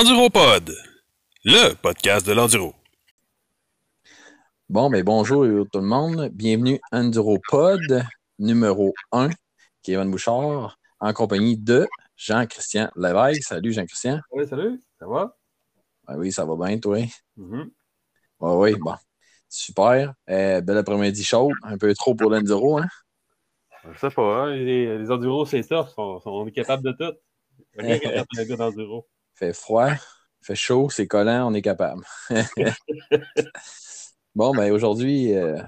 Enduropod, le podcast de l'enduro. Bon, mais bonjour tout le monde. Bienvenue à Enduropod numéro 1, Kevin Bouchard, en compagnie de Jean-Christian Lévesque. Salut Jean-Christian. Oui, salut, ça va? Ah oui, ça va bien, toi? Mhm. Oui, oui, bon. Super. Euh, bel après-midi chaud. Un peu trop pour l'enduro, hein? Je sais pas, hein, les, les enduros, c'est tough. On, on est capable de tout. Rien capable de gars d'enduro. Fait froid, fait chaud, c'est collant, on est capable. bon, ben aujourd'hui, euh,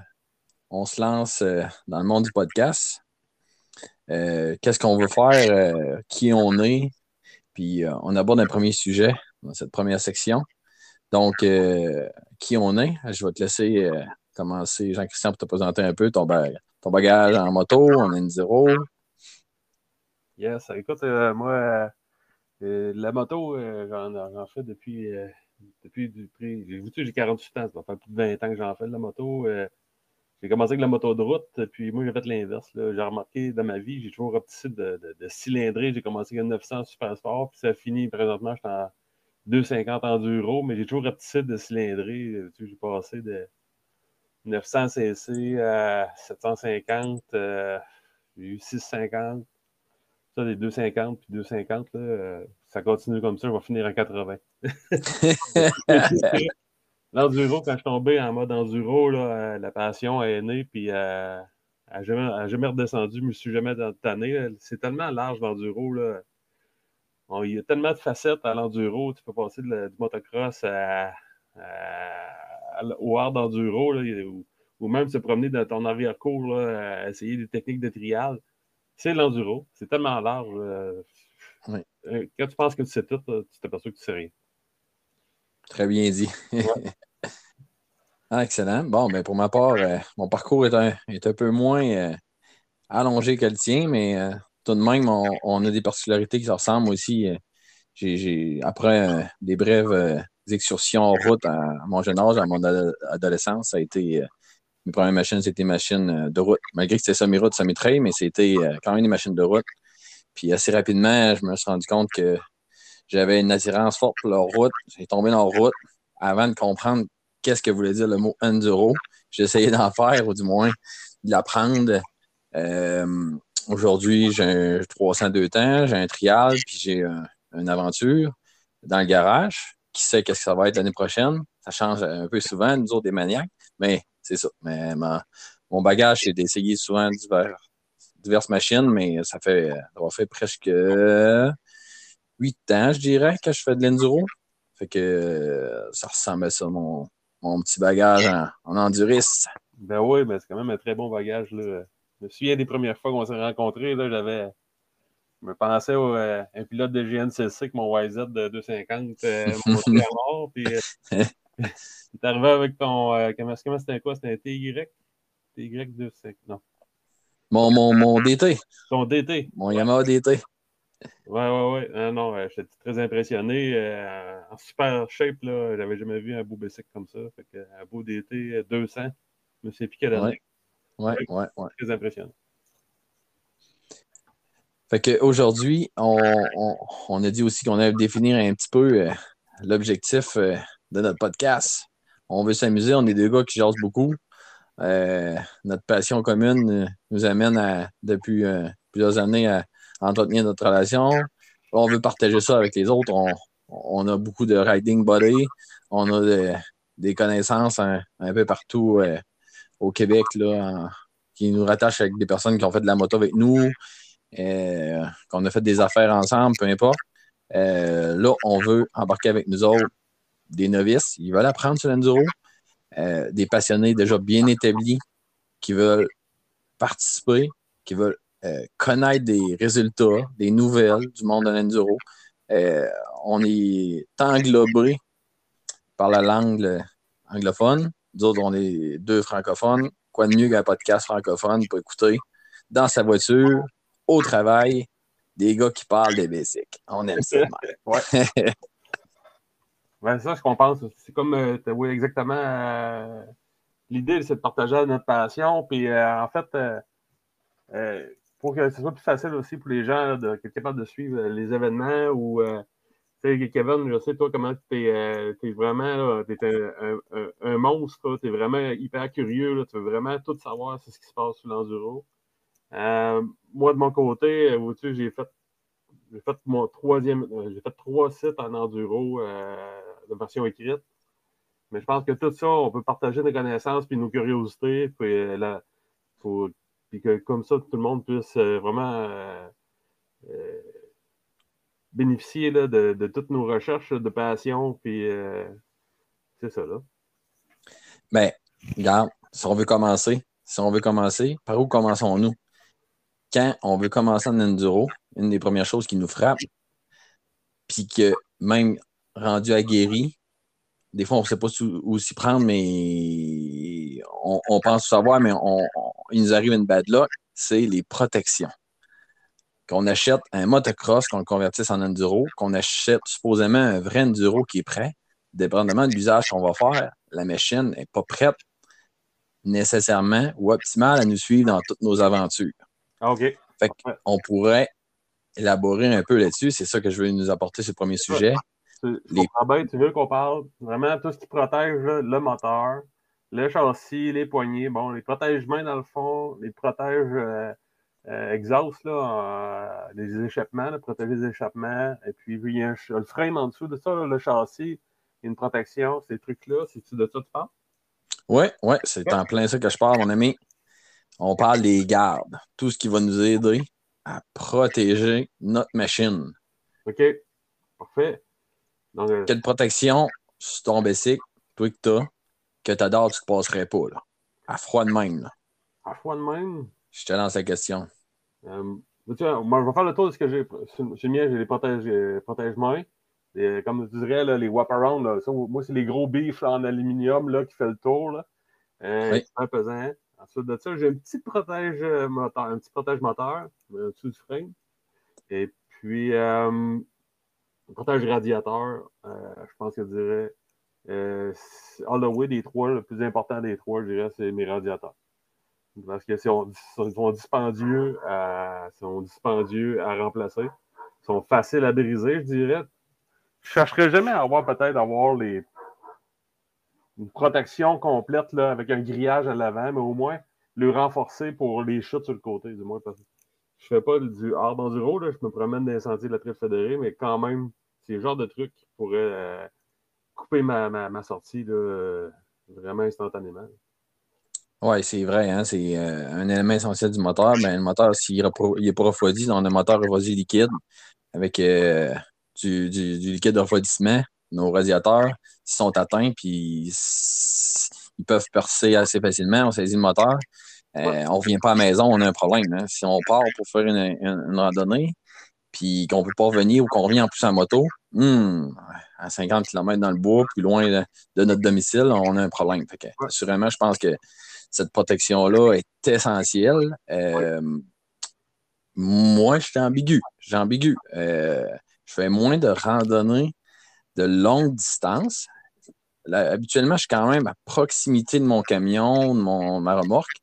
on se lance euh, dans le monde du podcast. Euh, Qu'est-ce qu'on veut faire, qui on est, puis on aborde un premier sujet dans cette première section. Donc, qui on est, je vais te laisser commencer, Jean-Christian, pour te présenter un peu ton, ba- ton bagage en moto, en N0. Yes, écoute, moi, la moto, euh, j'en fais depuis, euh, depuis du prix. J'ai j'ai 48 ans, ça va faire plus de 20 ans que j'en fais de la moto. Euh, j'ai commencé avec la moto de route, puis moi, j'ai fait l'inverse. J'ai remarqué dans ma vie, j'ai toujours opté de, de, cylindrer. J'ai commencé avec 900 super sport, puis ça a fini présentement, je suis en 250 enduro, mais j'ai toujours opté de cylindrer. Euh, J'ai passé de 900 cc à 750, euh, j'ai eu 650. Ça, des 250 puis 250, là, euh, ça continue comme ça, je vais finir en 80. L'enduro, quand je suis tombé en mode enduro, là, euh, la passion est née, puis euh, elle n'a jamais, jamais redescendu, je me suis jamais tanné. C'est tellement large l'enduro. Il y a tellement de facettes à l'enduro. Tu peux passer de la- du motocross à, à- à- au hard enduro, là, ou, ou même se promener dans ton arrière-cour, là, à essayer des techniques de trial. C'est l'enduro. C'est tellement large. Oui. Euh, Quand tu penses que tu sais tout, là, tu t'aperçois que tu sais rien. Très bien dit. Ah, excellent. Bon, ben pour ma part, euh, mon parcours est un, est un peu moins euh, allongé que le tien, mais euh, tout de même, on, on a des particularités qui se ressemblent aussi. Euh, j'ai, après euh, des brèves euh, excursions en route à, à mon jeune âge, à mon ado- adolescence, ça a été. Mes premières machines, c'était des machines euh, de route. Malgré que c'était semi-route, semi-trail, mais c'était euh, quand même des machines de route. Puis assez rapidement, je me suis rendu compte que j'avais une attirance forte pour la route. J'ai tombé dans la route avant de comprendre qu'est-ce que voulait dire le mot enduro. Essayé d'en faire, ou du moins de l'apprendre. Euh, Aujourd'hui, j'ai un 302 temps, j'ai un trial, puis j'ai un- une aventure dans le garage. Qui sait qu'est-ce que ça va être l'année prochaine? Ça change un peu souvent, nous autres, des maniaques, mais c'est ça. Mais ma- mon bagage, c'est d'essayer souvent divers, diverses machines, mais ça fait, ça faire presque huit ans, je dirais, que je fais de l'enduro. Fait que ça ressemble à ça, mon, mon petit bagage en, en enduriste. Ben oui, ben c'est quand même un très bon bagage. Là. Je me souviens des premières fois qu'on s'est rencontrés, là, j'avais. Je me pensais au, euh, un pilote de GNCC avec mon YZ de 250 euh, à mort. Puis euh, t'es arrivé avec ton. euh, comment comment c'était quoi? C'était un TY? TY 250. Non. Mon, mon, mon DT, Ton DT. mon Yamaha DT. Ouais, ouais, ouais. Non, non, euh, j'étais très impressionné. euh, en super shape, là. J'avais jamais vu un beau bicycle comme ça. Fait que, un beau DT euh, 200. Je me plus quelle année. Ouais, ouais, ouais. Très impressionnant. Fait qu'aujourd'hui, on, on, on a dit aussi qu'on allait définir un petit peu euh, l'objectif euh, de notre podcast. On veut s'amuser, on est deux gars qui jasent beaucoup. Euh, notre passion commune euh, nous amène depuis euh, plusieurs années à entretenir notre relation. On veut partager ça avec les autres. On, a beaucoup de riding body. On a de- des connaissances un, peu partout au Québec là, qui nous rattachent avec des personnes qui ont fait de la moto avec nous, qu'on a fait des affaires ensemble, peu importe. Là, on veut embarquer avec nous autres des novices. Ils veulent apprendre sur l'enduro. Euh, des passionnés déjà bien établis qui veulent participer, qui veulent euh, connaître des résultats, des nouvelles du monde de l'enduro. Euh, on est englobé par la langue anglophone. Nous autres, on est deux francophones. Quoi de mieux qu'un podcast francophone pour écouter dans sa voiture, au travail, des gars qui parlent des basics. On aime ça. Ouais. Ouais, c'est ça, ce qu'on pense. C'est comme, euh, oui, exactement. euh, L'idée, c'est de partager notre passion. Puis, euh, en fait, pour que ce soit plus facile aussi pour les gens d'être capables de suivre les événements ou Kevin, je sais, toi, comment tu es, euh, vraiment es un, un, monstre, tu es vraiment hyper curieux, là, tu veux vraiment tout savoir sur ce qui se passe sur l'enduro. Moi, de mon côté, j'ai fait, j'ai fait mon troisième, j'ai fait trois sites en enduro version écrite. Mais je pense que tout ça, on peut partager nos connaissances puis nos curiosités, puis, là, puis que comme ça, tout le monde puisse vraiment bénéficier là, de, de, toutes nos recherches de passion, puis euh, c'est ça, là. Ben, regarde, si on veut commencer, si on veut commencer, par où commençons-nous? Quand on veut commencer en enduro, une des premières choses qui nous frappe, puis que même rendu aguerri, des fois, on ne sait pas où s'y prendre, mais on, on pense savoir, mais on, il nous arrive une bad luck, c'est les protections qu'on achète un motocross, qu'on le convertisse en enduro, qu'on achète supposément un vrai enduro qui est prêt, dépendamment de l'usage qu'on va faire, la machine n'est pas prête nécessairement ou optimale à nous suivre dans toutes nos aventures. Ah, OK. Fait on pourrait élaborer un peu là-dessus. C'est ça que je veux nous apporter ce premier sujet. Les... tu veux qu'on parle vraiment tout ce qui protège le moteur, le châssis, les poignées, bon, les protège-mains dans le fond, les protège euh, euh, exhaust, là, les échappements, protéger les échappements. Et puis, il y a le frame en dessous de ça, le châssis, une protection, ces trucs-là. C'est-tu de ça que tu parles? Oui, oui, c'est en plein ça que je parle, mon ami. On parle des gardes, tout ce qui va nous aider à protéger notre machine. OK, parfait. Euh, Quelle protection sur ton bicycle, toi que tu as, que tu adores, tu ne passerais pas, là? À froid de même, là. À froid de même? Je te lance la question. Euh, moi, je vais faire le tour de ce que j'ai. Chez moi, j'ai les protège, protège-mains. comme tu dirais, là, les wrap-around, moi, c'est les gros bifs en aluminium là, qui fait le tour. Là. Euh, oui. C'est pesant. Ensuite de ça, j'ai un petit protège moteur, un petit protège moteur euh, au-dessus du frame. Et puis, euh, protège radiateur, euh, je pense que je dirais, euh, des trois, le plus important des trois, je dirais, c'est mes radiateurs. Parce que sont, sont dispendieux à, sont dispendieux à remplacer. Ils sont faciles à briser, je dirais. Je chercherais jamais à avoir peut-être avoir les une protection complète là, avec un grillage à l'avant, mais au moins le renforcer pour les chutes sur le côté, du moins. Parce que je fais pas du hard enduro, là, je me promène dans les sentiers de la Triple fédérée, mais quand même, c'est le genre de truc qui pourrait euh, couper ma, sortie là, vraiment instantanément. Oui, c'est vrai, hein, c'est euh, un élément essentiel du moteur. Ben, le moteur, s'il n'est pas refroidi, on a un moteur refroidi liquide avec euh, du, liquide de refroidissement. Nos radiateurs, sont atteints, puis ils peuvent percer assez facilement, on saisit le moteur. Euh, on ne revient pas à la maison, on a un problème. Hein. Si on part pour faire une, une, randonnée, puis qu'on ne peut pas revenir ou qu'on revient en plus en moto, hmm, à 50 km dans le bois, plus loin de, de, notre domicile, on a un problème. Fait que, assurément, je pense que cette protection-là est essentielle. Euh, moi, je suis ambigu. J'ai ambigu. Euh, je fais moins de randonnées de longue distance. habituellement, je suis quand même à proximité de mon camion, de mon, ma remorque.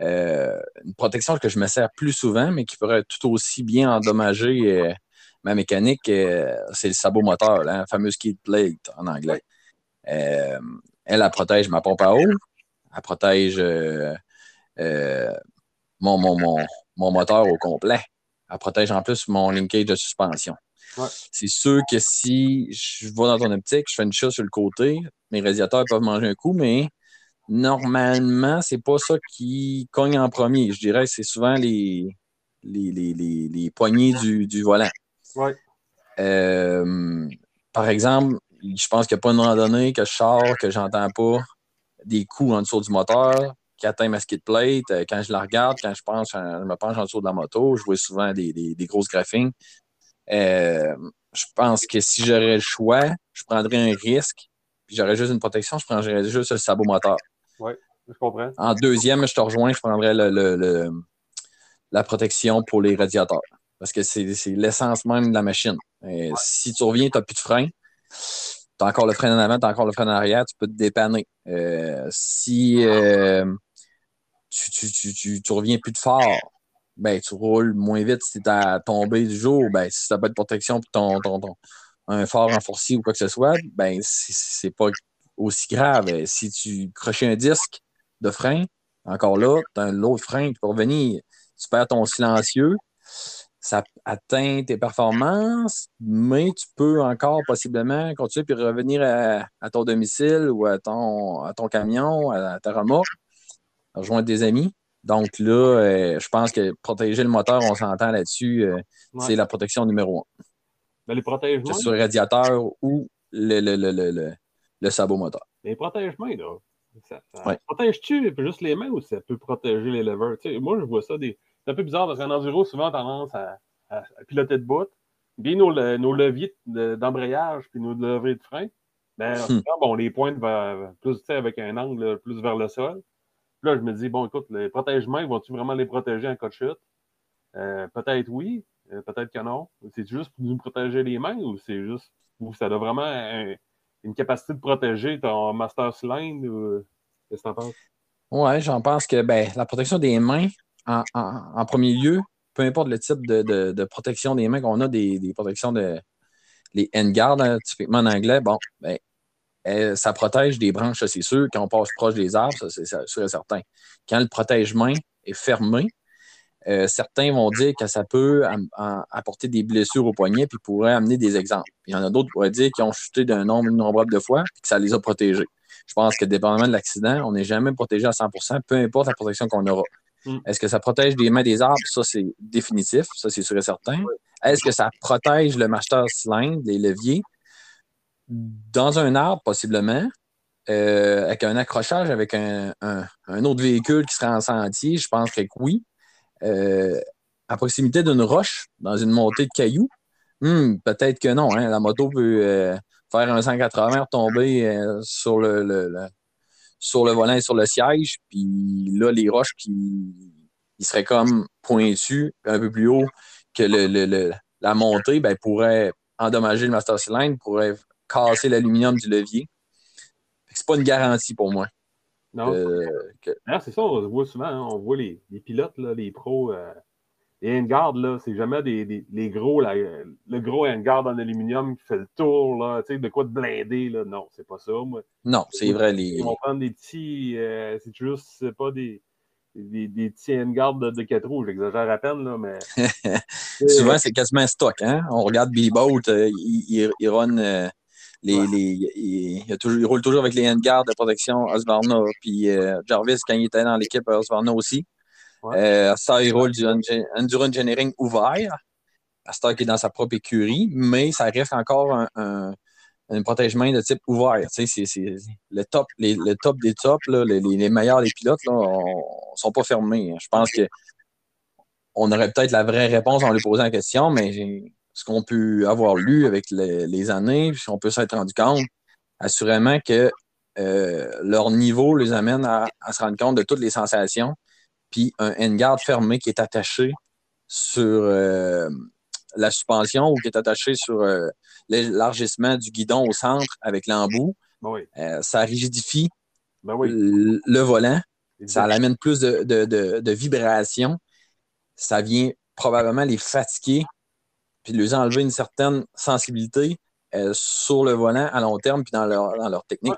Euh, une protection que je me sers plus souvent, mais qui pourrait tout aussi bien endommager ma mécanique, c'est le sabot moteur, la fameuse kit plate en anglais. elle, elle protège ma pompe à eau, elle protège euh, euh, mon, mon, moteur au complet. Elle protège en plus mon linkage de suspension. C'est sûr que si je vais dans ton optique, je fais une chose sur le côté, mes radiateurs peuvent manger un coup, mais normalement, c'est pas ça qui cogne en premier. Je dirais que c'est souvent les, les, poignées du, volant. Euh, par exemple, je pense qu'il n'y a pas une randonnée que je sors, que j'entends pas des coups en dessous du moteur qui atteint ma skid plate. Euh, quand je la regarde, quand je, pense, je me penche en dessous de la moto, je vois souvent des, des, grosses graphines. Euh, je pense que si j'aurais le choix, je prendrais un risque, puis j'aurais juste une protection, je prendrais juste le sabot moteur. Oui, je comprends. En deuxième, je te rejoins, je prendrais le, la protection pour les radiateurs. Parce que c'est l'essence même de la machine. Si tu reviens, tu n'as plus de frein tu as encore le frein en avant, tu as encore le frein en arrière, tu peux te dépanner. Euh, si euh, tu, tu, tu, tu, reviens plus de fort, ben, tu roules moins vite si tu à tomber du jour, ben, si tu n'as pas de protection pour ton, un phare renforcé ou quoi que ce soit, ben c'est pas aussi grave. Si tu crochais un disque de frein, encore là, tu as l'autre frein qui peut revenir. Tu perds ton silencieux, ça atteint tes performances, mais tu peux encore possiblement continuer puis revenir à, ton domicile ou à ton, à ton camion, à ta remorque, rejoindre des amis. Donc là, euh, je pense que protéger le moteur, on s'entend là-dessus, euh, c'est la protection numéro un. Ben, les protège Que ce soit le radiateur ou le, le, le, le, sabot moteur. Les protège-mains, là. Ça, Protège-tu juste les mains ou ça peut protéger les levers? moi, je vois ça des. C'est un peu bizarre parce qu'en enduro, souvent, tendance à, à, piloter de bout. Bien nos, nos leviers d'embrayage puis nos leviers de frein, ben, hmm. bon, les pointent vers, plus avec un angle plus vers le sol. Là, je me dis, bon, écoute, les protège-mains, vont-tu vraiment les protéger en cas de chute? Euh, peut-être oui, euh, peut-être que non. C'est juste pour nous protéger les mains ou c'est juste ou ça a vraiment une capacité de protéger ton master cylinder? Qu'est-ce que tu en penses? Oui, j'en pense que ben, la protection des mains, en, premier lieu, peu importe le type de, protection des mains qu'on a, des, protections de les handguards, typiquement en anglais, bon, ben, euh, ça protège des branches, c'est sûr. Quand on passe proche des arbres, c'est sûr et certain. Quand le protège-main est fermé, euh, certains vont dire que ça peut apporter des blessures au poignet puis pourrait amener des exemples. il y en a d'autres qui pourraient dire qu'ils ont chuté d'un nombre innombrable de fois et que ça les a protégés. Je pense que dépendamment de l'accident, on n'est jamais protégé à 100% peu importe la protection qu'on aura. Mm. Est-ce que ça protège des mains des arbres? Ça, c'est définitif. Ça, c'est sûr et certain. Est-ce que ça protège le master cylindre, les leviers? dans un arbre, possiblement, euh, avec un accrochage avec un, autre véhicule qui serait en sentier, je pense que oui. Euh, à proximité d'une roche, dans une montée de cailloux, hmm, peut-être que non. Hein. la moto peut euh, faire un 180 tomber sur le, sur le volant et sur le siège, puis là, les roches qui seraient comme pointues un peu plus haut que la montée, ben, pourraient endommager le master cylinder, pourrait casser l'aluminium du levier. C'est pas une garantie pour moi. Non. c'est ça, on voit souvent, hein. on voit les, pilotes, les pros, euh, les handguards, là, c'est jamais des, les gros, le gros handguard en aluminium qui fait le tour, là, de quoi de blindé, là. Non, c'est pas ça, moi. Non, c'est vrai. Les... Ils vont prendre des petits, euh, c'est juste, c'est pas des, des, des petits handguards de, de 4 roues, j'exagère à peine, là, mais. Souvent, c'est quasiment stock, hein. On regarde Billy Boat, euh, il, il, run les, il, roule toujours avec les handguards de protection Osvarna. Puis euh, Jarvis, quand il était dans l'équipe Osvarna aussi. Euh, ça, il roule du Enduro Engineering ouvert. À qui est dans sa propre écurie, mais ça reste encore un, un, protège-main de type ouvert. c'est, le, top, les, le top des tops, les, les, meilleurs des pilotes ne sont pas fermés. Je pense que on aurait peut-être la vraie réponse en lui posant la question, mais ce qu'on peut avoir lu avec les, années, puis on peut s'être rendu compte, assurément que euh, leur niveau les amène à, se rendre compte de toutes les sensations. Puis un handguard fermé qui est attaché sur euh, la suspension ou qui est attaché sur euh, l'élargissement du guidon au centre avec l'embout, ben ça rigidifie ben le, volant. Ça amène plus de, de vibrations. Ça vient probablement les fatiguer puis de lui enlever une certaine sensibilité euh, sur le volant à long terme puis dans leur, dans leur technique.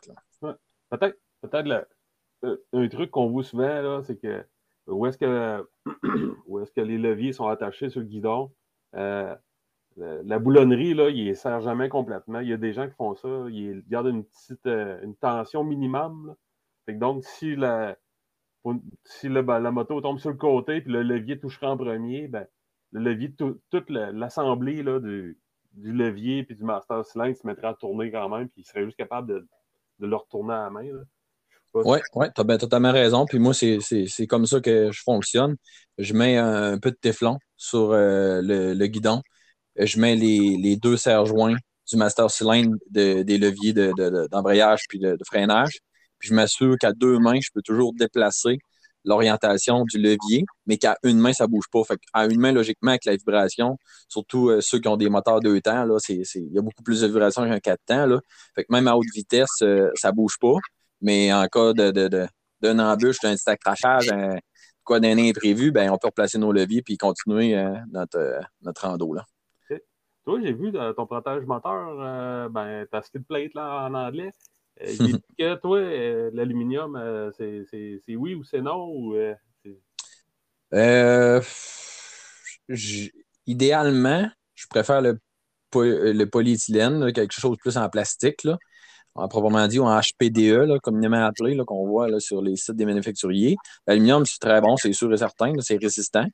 Peut-être peut euh, un truc qu'on voit souvent, c'est que où est-ce que où est-ce que les leviers sont attachés sur le guidon? Euh, la boulonnerie, là, il ne sert jamais complètement. Il y a des gens qui font ça, ils gardent une petite une tension minimum. donc, si la, si la moto tombe sur le côté puis le levier touchera en premier, ben, le levier, toute l'assemblée du, du, levier puis du master cylindre se mettrait à tourner quand même, puis il serait juste capable de, de le retourner à la main. Oui, ouais, tu as totalement raison. Puis moi, c'est comme ça que je fonctionne. Je mets un, peu de téflon sur euh, le, guidon. Je mets les, deux serre-joints du master cylindre des leviers d'embrayage de, puis de, freinage. Puis je m'assure qu'à deux mains, je peux toujours déplacer l'orientation du levier, mais qu'à une main, ça ne bouge pas. Fait à une main, logiquement, avec la vibration, surtout euh, ceux qui ont des moteurs deux temps, il y a beaucoup plus de vibration qu'un quatre temps. Là. Fait que même à haute vitesse, euh, ça ne bouge pas. Mais en cas de, de, d'un embûche, d'un petit accrochage, quoi d'un imprévu, ben, on peut replacer nos leviers et continuer euh, notre, notre rando. Là. toi, j'ai vu ton protège moteur, ben, ta skid plate là, en anglais. J'ai dit que toi, l'aluminium, c'est oui ou c'est non? Ou, idéalement, je préfère le, le polyéthylène, quelque chose de plus en plastique. Là proprement dit, ou en HPDE, là, communément appelé, qu'on voit là, sur les sites des manufacturiers. L'aluminium, c'est très bon, c'est sûr et certain, c'est résistant.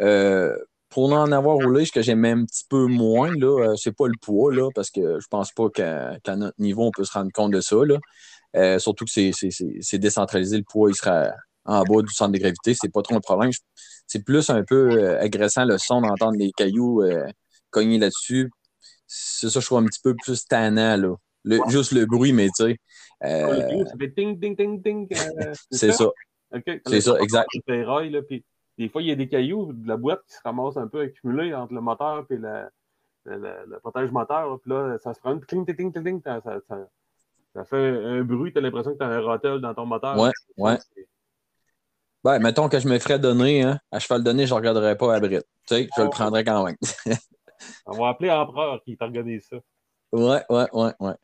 Euh, pour en avoir roulé, ce que j'aime un petit peu moins, là, euh, c'est pas le poids, là, parce que je pense pas qu'à, notre niveau, on peut se rendre compte de ça. Là. Euh, surtout que c'est, décentralisé, le poids, il sera en bas du centre de gravité, c'est pas trop un problème. C'est plus un peu agressant le son d'entendre les cailloux cogner là-dessus. C'est ça, je trouve un petit peu plus tannant, là juste le bruit, mais tu sais. Euh, ça fait ting, ting, ting, ting. Euh, c'est ça? C'est ça, exact. là, puis des fois, il y a des cailloux de la boîte qui se ramassent un peu accumulés entre le moteur et le, le, protège moteur. Puis là, ça se prend ting, ting, ting, ça, ça, ça, fait un bruit, tu as l'impression que tu as un rotel dans ton moteur. Ouais, ouais. Ben, mettons que je me ferais donner, hein, à cheval donné, je ne regarderais pas à Brit. Tu sais, je le prendrais quand même. On va appeler Empereur qui t'organise ça. Ouais, ouais, ouais, ouais.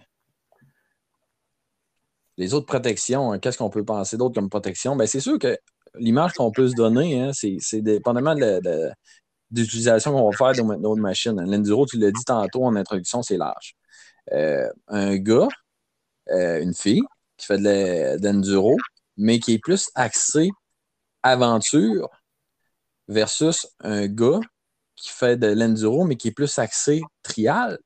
Les autres protections, hein, qu'est-ce qu'on peut penser d'autre comme protection? Ben, c'est sûr que l'image qu'on peut se donner, hein, c'est dépendamment de, l'utilisation qu'on va faire de notre machine. L'enduro, tu l'as dit tantôt en introduction, c'est large. Euh, un gars, euh, une fille qui fait de l'enduro, mais qui est plus axé aventure versus un gars qui fait de l'enduro, mais qui est plus axé trial,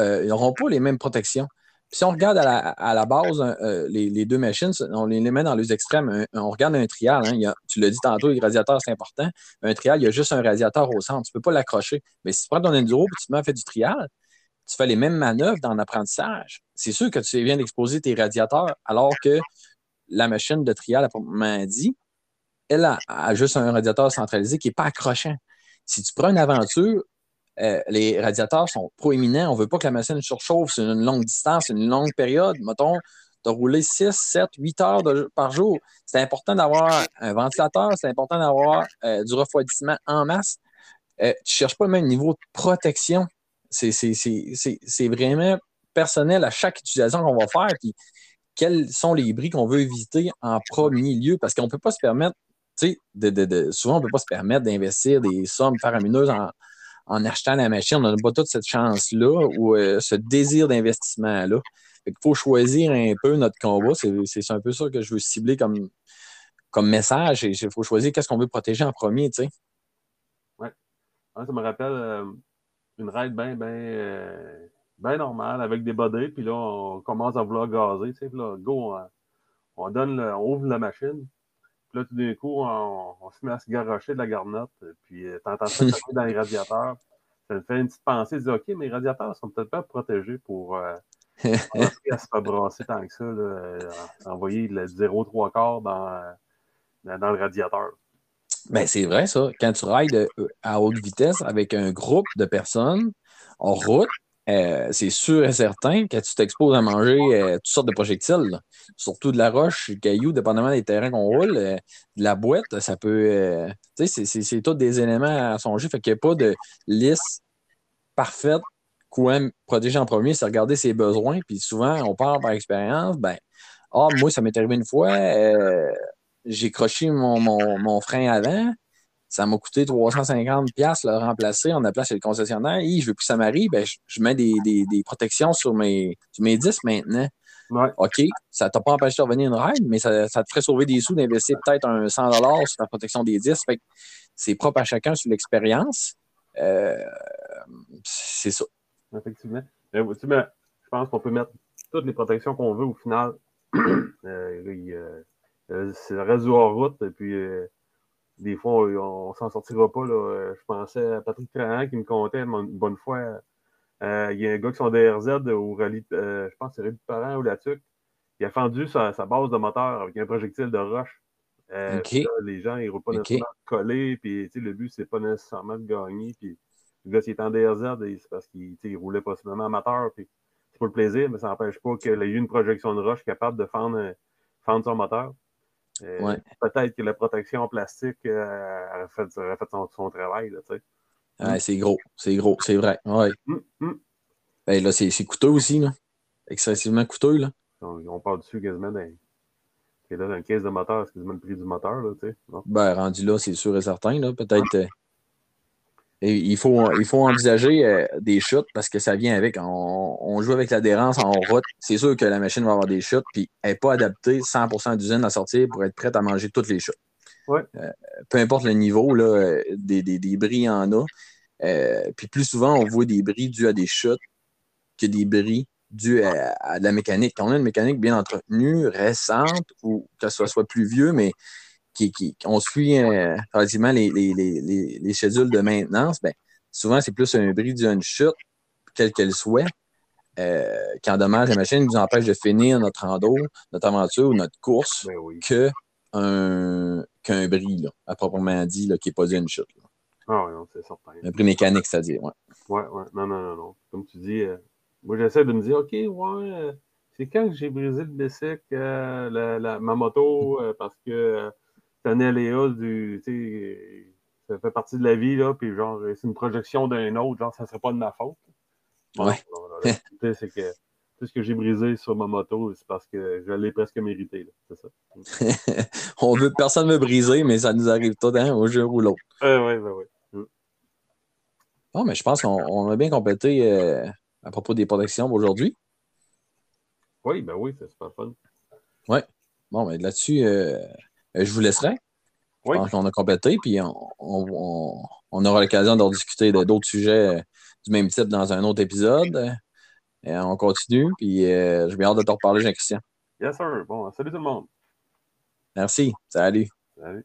euh, ils n'auront pas les mêmes protections si on regarde à la, base euh, les, deux machines, on les met dans les extrêmes. on regarde un trial. Hein, tu l'as dit tantôt, les radiateurs, c'est important. Un trial, il y a juste un radiateur au centre. Tu ne peux pas l'accrocher. Mais si tu prends ton enduro et tu te mets du trial, tu fais les mêmes manœuvres dans l'apprentissage. C'est sûr que tu viens d'exposer tes radiateurs alors que la machine de trial, à proprement dit, elle a, juste un radiateur centralisé qui n'est pas accrochant. Si tu prends une aventure, euh, les radiateurs sont proéminents. On ne veut pas que la machine surchauffe sur une longue distance, une longue période. Mettons, tu as roulé 6, 7, 8 heures par jour. C'est important d'avoir un ventilateur, c'est important d'avoir euh, du refroidissement en masse. Euh, tu ne cherches pas le même niveau de protection. C'est vraiment personnel à chaque utilisation qu'on va faire. Quels sont les bris qu'on veut éviter en premier lieu? Parce qu'on ne peut pas se permettre, tu sais, de, souvent, on ne peut pas se permettre d'investir des sommes faramineuses en, en achetant la machine. On n'a pas toute cette chance-là ou euh, ce désir d'investissement-là. Il faut choisir un peu notre combat. C'est un peu ça que je veux cibler comme, comme message. Il faut choisir qu'est-ce qu'on veut protéger en premier. Oui. ça me rappelle euh, une ride bien, euh, normale avec des bodés. Puis là, on commence à vouloir gazer. Go, on, donne on ouvre la machine. Puis là, tout d'un coup, on, se met à se garrocher de la garnotte, puis euh, t'entends ça dans les radiateurs. Ça me fait une petite pensée, de dire, OK, mes radiateurs sont peut-être pas protégés pour euh, à se faire brasser tant que ça, là, euh, envoyer le 0,3 quart dans, dans, le radiateur. Ben, c'est vrai, ça. Quand tu rides à haute vitesse avec un groupe de personnes en route, euh, c'est sûr et certain que tu t'exposes à manger euh, toutes sortes de projectiles, surtout de la roche, du caillou, dépendamment des terrains qu'on roule, euh, de la boîte, ça peut. tu sais, c'est tous des éléments à songer. Fait qu'il n'y a pas de liste parfaite quoi protéger en premier, c'est regarder ses besoins. Puis souvent, on part par expérience. Ben, ah, moi, ça m'est arrivé une fois, j'ai croché mon, mon, mon frein avant. Ça m'a coûté 350 pièces le remplacer. On a placé le concessionnaire. Et je veux plus que ça m'arrive. Ben, je, mets des, protections sur mes, mes disques maintenant. OK, ça ne t'a pas empêché de revenir une ride, mais ça, te ferait sauver des sous d'investir peut-être un 100 sur la protection des disques. c'est propre à chacun sur l'expérience. Euh, c'est ça. Effectivement. je pense qu'on peut mettre toutes les protections qu'on veut au final. euh, c'est le reste route, et puis des fois, on, ne s'en sortira pas. Là. Je pensais à Patrick Trahan qui me comptait une bonne fois. Euh, il y a un gars qui sont DRZ au rallye, euh, je pense c'est Rallye de Parent ou la TUC. Il a fendu sa, base de moteur avec un projectile de roche. Euh, les gens, ils ne roulent pas nécessairement collés. Puis, le but, c'est pas nécessairement de gagner. Puis, le gars, s'il est en DRZ, c'est parce qu'il roulait possiblement amateur. Puis, c'est pour le plaisir, mais ça n'empêche pas qu'il ait eu une projection de roche capable de fendre, fendre son moteur. Euh, peut-être que la protection en plastique euh, aurait fait, son, travail. Là, Ouais, c'est gros. C'est gros. C'est vrai. Ouais. Hum, hum. Ben, là, c'est c'est coûteux aussi, là. Excessivement coûteux, là. On, on part dessus quasiment dans, là, dans une caisse de moteur, c'est quasiment le prix du moteur, là. Non? Ben, rendu là, c'est sûr et certain, là. Peut-être. Et il, faut, il faut envisager euh, des chutes parce que ça vient avec. On, on joue avec l'adhérence en route. C'est sûr que la machine va avoir des chutes, puis elle n'est pas adaptée 100% d'usine à sortir pour être prête à manger toutes les chutes. Ouais. Euh, peu importe le niveau, là, euh, des, des, des bris, en a. Euh, puis plus souvent, on voit des bris dus à des chutes que des bris dus à, à de la mécanique. Quand on a une mécanique bien entretenue, récente, ou que ce soit plus vieux, mais qui, qui, on suit euh, relativement les, les, les, les, les schedules de maintenance, ben, souvent, c'est plus un bris dû à une chute, quelle qu'elle soit, euh, qui endommage la machine, nous empêche de finir notre rando, notre aventure ou notre course Ben oui. que un, qu'un bris, là, à proprement dit, là, qui n'est pas dû à une chute. là. Ah oui, non, c'est certain. Un bris mécanique, c'est-à-dire. Ouais. Ouais, ouais. Non, non, non, non. Comme tu dis, euh, moi, j'essaie de me dire, OK, ouais, euh, c'est quand que j'ai brisé le bicycle, euh, la, la- ma moto, parce que c'est un aléa du, tu sais, ça fait partie de la vie, là, puis genre, c'est une projection d'un autre, genre, ça serait pas de ma faute. Ouais. c'est que tout ce que j'ai brisé sur ma moto, c'est parce que je l'ai presque mérité, là. C'est ça. on veut, personne ne veut briser, mais ça nous arrive tout hein, au jour ou l'autre. Euh, ouais, ben, ouais. Bon, mais je pense qu'on on a bien complété euh, à propos des protections aujourd'hui. Oui, ben oui, c'est super fun. Bon, mais là-dessus, euh, je vous laisserai. Je Oui. pense qu'on a complété, puis on, on- aura l'occasion d'en discuter d'autres sujets euh, du même type dans un autre épisode. Euh, Et on continue, puis euh, j'ai bien hâte de te reparler, Jean-Christian. Yes, sir. Bon, salut tout le monde. Merci. Salut. Salut.